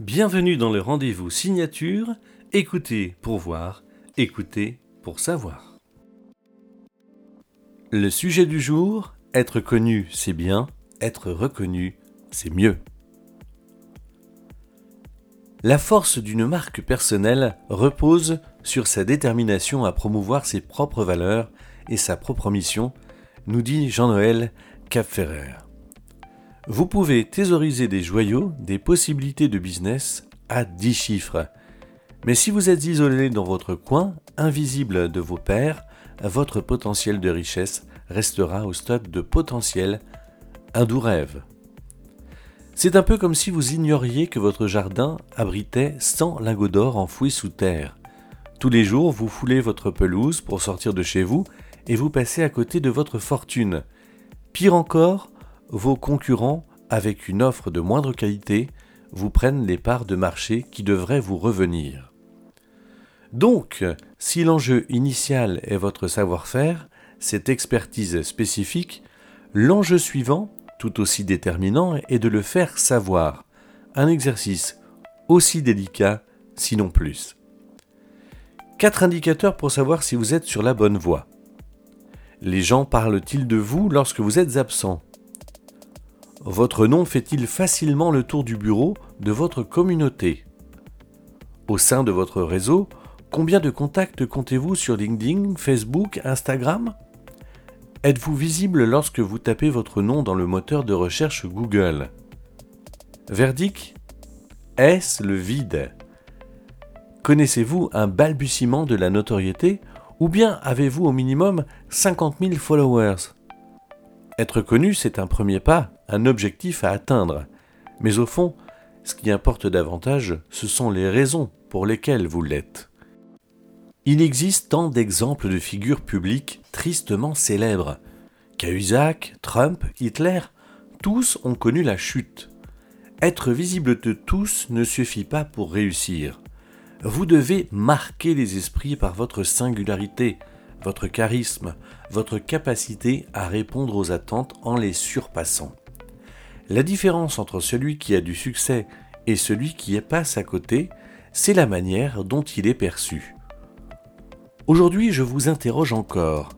Bienvenue dans le rendez-vous signature. Écoutez pour voir, écoutez pour savoir. Le sujet du jour, être connu c'est bien, être reconnu c'est mieux. La force d'une marque personnelle repose sur sa détermination à promouvoir ses propres valeurs et sa propre mission, nous dit Jean-Noël Capferrer. Vous pouvez thésauriser des joyaux, des possibilités de business à 10 chiffres. Mais si vous êtes isolé dans votre coin, invisible de vos pairs, votre potentiel de richesse restera au stade de potentiel, un doux rêve. C'est un peu comme si vous ignoriez que votre jardin abritait 100 lingots d'or enfouis sous terre. Tous les jours, vous foulez votre pelouse pour sortir de chez vous et vous passez à côté de votre fortune. Pire encore, vos concurrents, avec une offre de moindre qualité, vous prennent les parts de marché qui devraient vous revenir. Donc, si l'enjeu initial est votre savoir-faire, cette expertise spécifique, l'enjeu suivant, tout aussi déterminant, est de le faire savoir, un exercice aussi délicat, sinon plus. Quatre indicateurs pour savoir si vous êtes sur la bonne voie. Les gens parlent-ils de vous lorsque vous êtes absent? Votre nom fait-il facilement le tour du bureau de votre communauté? Au sein de votre réseau, combien de contacts comptez-vous sur LinkedIn, Facebook, Instagram? Êtes-vous visible lorsque vous tapez votre nom dans le moteur de recherche Google? Verdict? Est-ce le vide? Connaissez-vous un balbutiement de la notoriété ou bien avez-vous au minimum 50 000 followers? Être connu, c'est un premier pas un objectif à atteindre. Mais au fond, ce qui importe davantage, ce sont les raisons pour lesquelles vous l'êtes. Il existe tant d'exemples de figures publiques tristement célèbres. Cahuzac, Trump, Hitler, tous ont connu la chute. Être visible de tous ne suffit pas pour réussir. Vous devez marquer les esprits par votre singularité, votre charisme, votre capacité à répondre aux attentes en les surpassant. La différence entre celui qui a du succès et celui qui passe à côté, c'est la manière dont il est perçu. Aujourd'hui, je vous interroge encore.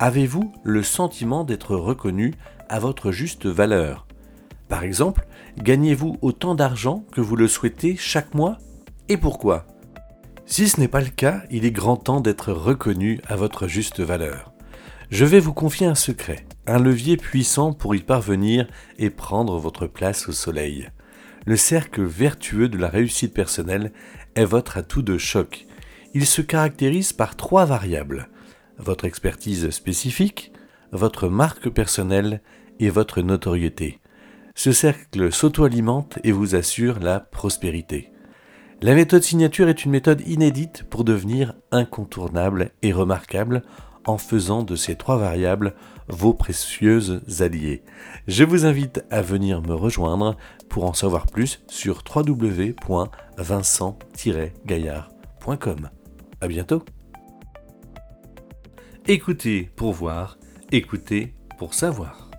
Avez-vous le sentiment d'être reconnu à votre juste valeur? Par exemple, gagnez-vous autant d'argent que vous le souhaitez chaque mois? Et pourquoi? Si ce n'est pas le cas, il est grand temps d'être reconnu à votre juste valeur. Je vais vous confier un secret un levier puissant pour y parvenir et prendre votre place au soleil. Le cercle vertueux de la réussite personnelle est votre atout de choc. Il se caractérise par trois variables. Votre expertise spécifique, votre marque personnelle et votre notoriété. Ce cercle s'auto-alimente et vous assure la prospérité. La méthode signature est une méthode inédite pour devenir incontournable et remarquable en faisant de ces trois variables vos précieuses alliées. Je vous invite à venir me rejoindre pour en savoir plus sur www.vincent-gaillard.com. À bientôt. Écoutez pour voir, écoutez pour savoir.